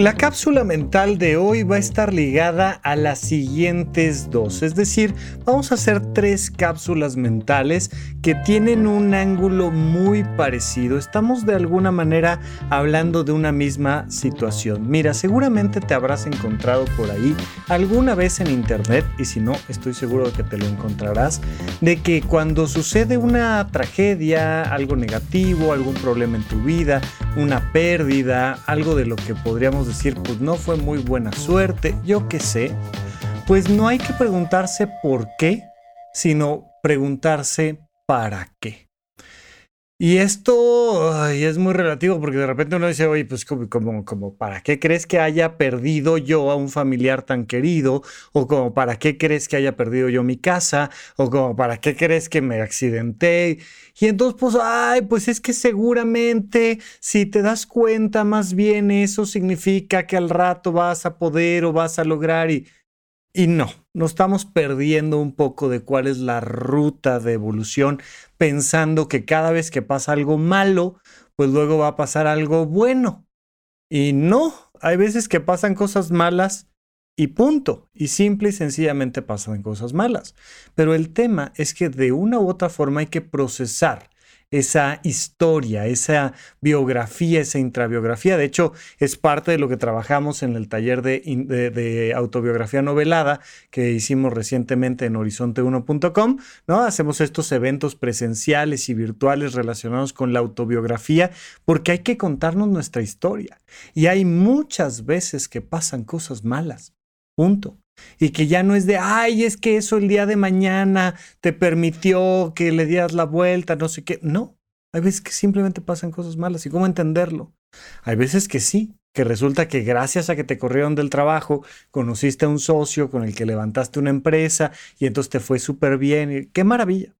La cápsula mental de hoy va a estar ligada a las siguientes dos, es decir, vamos a hacer tres cápsulas mentales que tienen un ángulo muy parecido. Estamos de alguna manera hablando de una misma situación. Mira, seguramente te habrás encontrado por ahí alguna vez en internet, y si no, estoy seguro de que te lo encontrarás, de que cuando sucede una tragedia, algo negativo, algún problema en tu vida, una pérdida, algo de lo que podríamos decir, pues no fue muy buena suerte, yo qué sé, pues no hay que preguntarse por qué, sino preguntarse para qué. Y esto es muy relativo porque de repente uno dice, oye, pues como, como, como, ¿para qué crees que haya perdido yo a un familiar tan querido? O como, ¿para qué crees que haya perdido yo mi casa? O como, ¿para qué crees que me accidenté? Y entonces, pues, ay, pues es que seguramente si te das cuenta, más bien eso significa que al rato vas a poder o vas a lograr y... Y no, nos estamos perdiendo un poco de cuál es la ruta de evolución, pensando que cada vez que pasa algo malo, pues luego va a pasar algo bueno. Y no, hay veces que pasan cosas malas y punto. Y simple y sencillamente pasan cosas malas. Pero el tema es que de una u otra forma hay que procesar esa historia, esa biografía, esa intrabiografía. De hecho, es parte de lo que trabajamos en el taller de, autobiografía novelada que hicimos recientemente en horizonte1.com. ¿no? Hacemos estos eventos presenciales y virtuales relacionados con la autobiografía porque hay que contarnos nuestra historia. Y hay muchas veces que pasan cosas malas. Punto. Y que ya no es de, ay, es que eso el día de mañana te permitió que le dieras la vuelta, no sé qué. No, hay veces que simplemente pasan cosas malas. ¿Y cómo entenderlo? Hay veces que sí, que resulta que gracias a que te corrieron del trabajo, conociste a un socio con el que levantaste una empresa y entonces te fue súper bien. ¡Qué maravilla!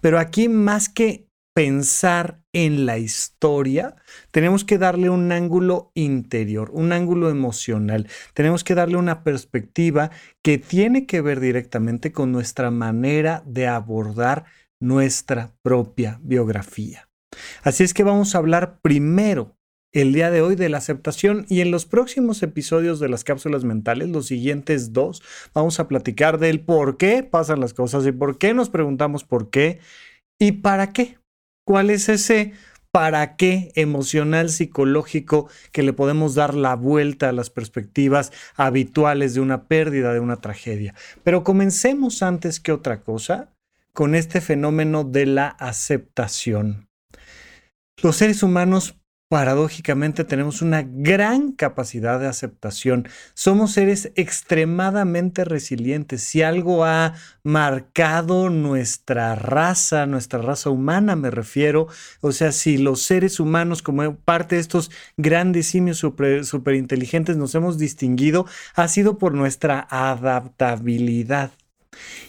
Pero aquí más que pensar en la historia, tenemos que darle un ángulo interior, un ángulo emocional. Tenemos que darle una perspectiva que tiene que ver directamente con nuestra manera de abordar nuestra propia biografía. Así es que vamos a hablar primero el día de hoy de la aceptación y en los próximos episodios de las cápsulas mentales, los siguientes dos, vamos a platicar del por qué pasan las cosas y por qué nos preguntamos por qué y para qué. ¿Cuál es ese para qué emocional psicológico que le podemos dar la vuelta a las perspectivas habituales de una pérdida, de una tragedia? Pero comencemos antes que otra cosa con este fenómeno de la aceptación. Los seres humanos paradójicamente tenemos una gran capacidad de aceptación. Somos seres extremadamente resilientes. Si algo ha marcado nuestra raza, nuestra raza humana me refiero, o sea, si los seres humanos como parte de estos grandes simios super, inteligentes nos hemos distinguido, ha sido por nuestra adaptabilidad.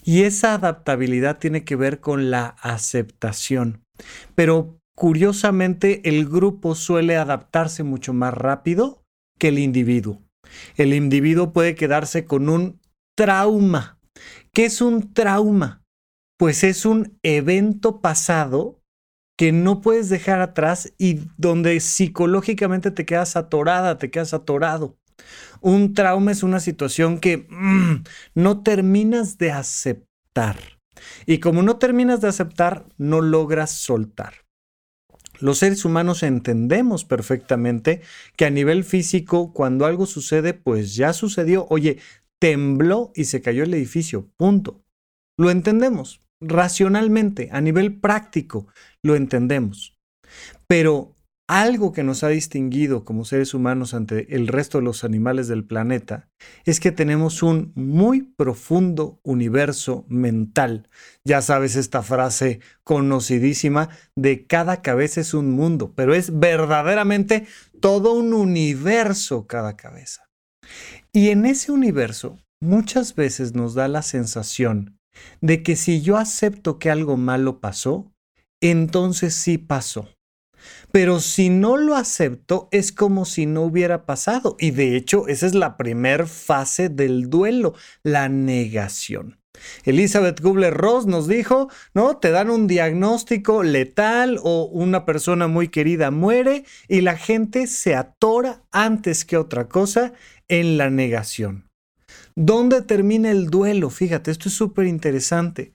Y esa adaptabilidad tiene que ver con la aceptación. Pero curiosamente el grupo suele adaptarse mucho más rápido que el individuo. El individuo puede quedarse con un trauma. ¿Qué es un trauma? Pues es un evento pasado que no puedes dejar atrás y donde psicológicamente te quedas atorada, te quedas atorado. Un trauma es una situación que mm, no terminas de aceptar. Y como no terminas de aceptar, no logras soltar. Los seres humanos entendemos perfectamente que a nivel físico, cuando algo sucede, pues ya sucedió. Oye, tembló y se cayó el edificio, punto. Lo entendemos racionalmente, a nivel práctico, lo entendemos. Pero algo que nos ha distinguido como seres humanos ante el resto de los animales del planeta es que tenemos un muy profundo universo mental. Ya sabes esta frase conocidísima de cada cabeza es un mundo, pero es verdaderamente todo un universo cada cabeza. Y en ese universo muchas veces nos da la sensación de que si yo acepto que algo malo pasó, entonces sí pasó. Pero si no lo acepto, es como si no hubiera pasado. Y de hecho, esa es la primera fase del duelo, la negación. Elizabeth Kubler-Ross nos dijo, ¿no? Te dan un diagnóstico letal o una persona muy querida muere y la gente se atora antes que otra cosa en la negación. ¿Dónde termina el duelo? Fíjate, esto es súper interesante.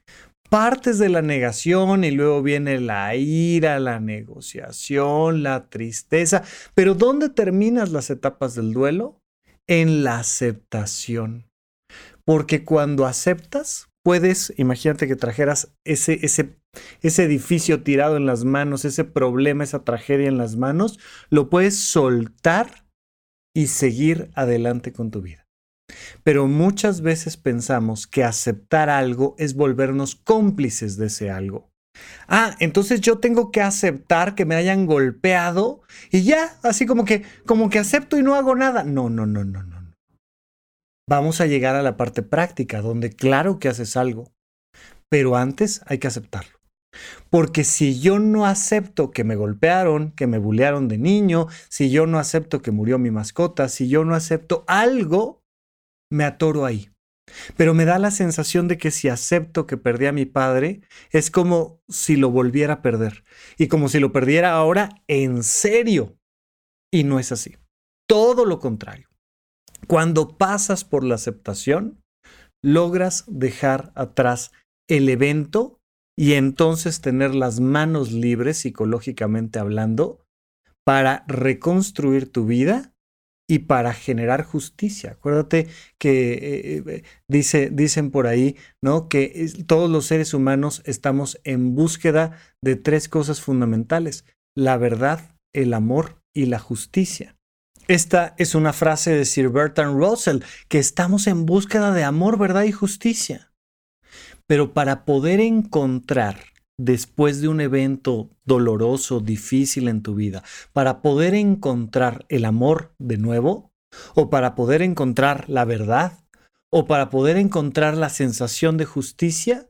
Partes de la negación y luego viene la ira, la negociación, la tristeza. Pero ¿dónde terminas las etapas del duelo? En la aceptación. Porque cuando aceptas, puedes, imagínate que trajeras ese, ese, ese edificio tirado en las manos, ese problema, esa tragedia en las manos, lo puedes soltar y seguir adelante con tu vida. Pero muchas veces pensamos que aceptar algo es volvernos cómplices de ese algo. Ah, entonces yo tengo que aceptar que me hayan golpeado y ya, así como que como que acepto y no hago nada. No, no, no, no, no vamos a llegar a la parte práctica, donde claro que haces algo, pero antes hay que aceptarlo. Porque si yo no acepto que me golpearon, que me bullearon de niño, si yo no acepto que murió mi mascota, si yo no acepto algo, me atoro ahí. Pero me da la sensación de que si acepto que perdí a mi padre, es como si lo volviera a perder. Y como si lo perdiera ahora en serio. Y no es así. Todo lo contrario. Cuando pasas por la aceptación, logras dejar atrás el evento y entonces tener las manos libres psicológicamente hablando para reconstruir tu vida y para generar justicia. Acuérdate que eh, eh, dice, dicen por ahí, ¿no? Que todos los seres humanos estamos en búsqueda de tres cosas fundamentales: la verdad, el amor y la justicia. Esta es una frase de Sir Bertrand Russell, que estamos en búsqueda de amor, verdad y justicia. Pero para poder encontrar, después de un evento doloroso, difícil en tu vida, para poder encontrar el amor de nuevo, o para poder encontrar la verdad, o para poder encontrar la sensación de justicia,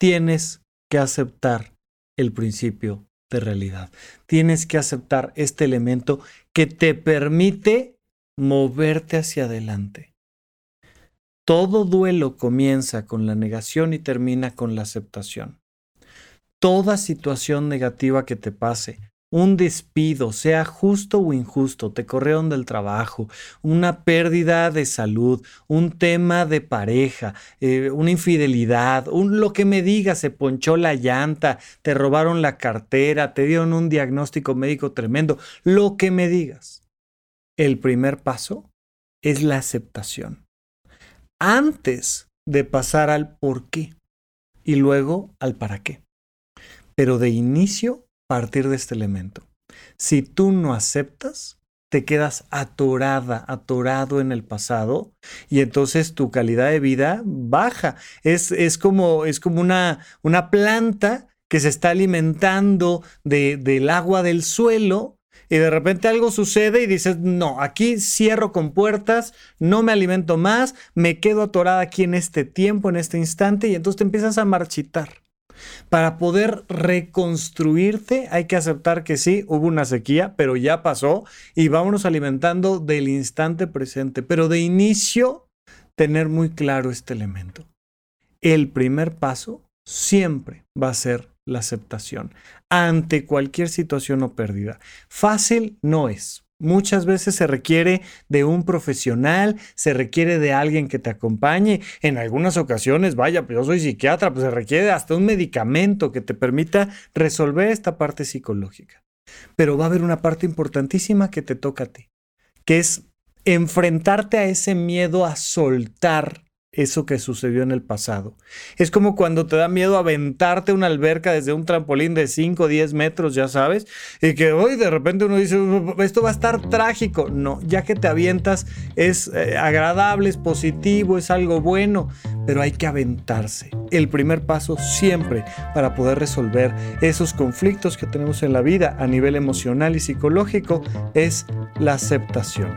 tienes que aceptar el principio de realidad. Tienes que aceptar este elemento que te permite moverte hacia adelante. Todo duelo comienza con la negación y termina con la aceptación. Toda situación negativa que te pase, un despido, sea justo o injusto, te corrieron del trabajo, una pérdida de salud, un tema de pareja, eh, una infidelidad, un, lo que me digas, se ponchó la llanta, te robaron la cartera, te dieron un diagnóstico médico tremendo, lo que me digas. El primer paso es la aceptación. Antes de pasar al por qué y luego al para qué. Pero de inicio partir de este elemento. Si tú no aceptas, te quedas atorada, atorado en el pasado y entonces tu calidad de vida baja. Es, es como, es como una, una planta que se está alimentando de, del agua del suelo y de repente algo sucede y dices, no, aquí cierro con puertas, no me alimento más, me quedo atorada aquí en este tiempo, en este instante y entonces te empiezas a marchitar. Para poder reconstruirte hay que aceptar que sí, hubo una sequía, pero ya pasó y vámonos alimentando del instante presente. Pero de inicio, tener muy claro este elemento. El primer paso siempre va a ser la aceptación ante cualquier situación o pérdida. Fácil no es. Muchas veces se requiere de un profesional, se requiere de alguien que te acompañe. En algunas ocasiones, vaya, pues yo soy psiquiatra, pues se requiere hasta un medicamento que te permita resolver esta parte psicológica. Pero va a haber una parte importantísima que te toca a ti, que es enfrentarte a ese miedo a soltar eso que sucedió en el pasado. Es como cuando te da miedo aventarte una alberca desde un trampolín de 5 o 10 metros, ya sabes, y que hoy de repente uno dice, esto va a estar trágico. No, ya que te avientas es eh, agradable, es positivo, es algo bueno, pero hay que aventarse. El primer paso siempre para poder resolver esos conflictos que tenemos en la vida a nivel emocional y psicológico es la aceptación.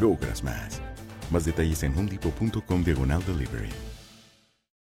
logras más. Más detalles en homedepot.com diagonal delivery.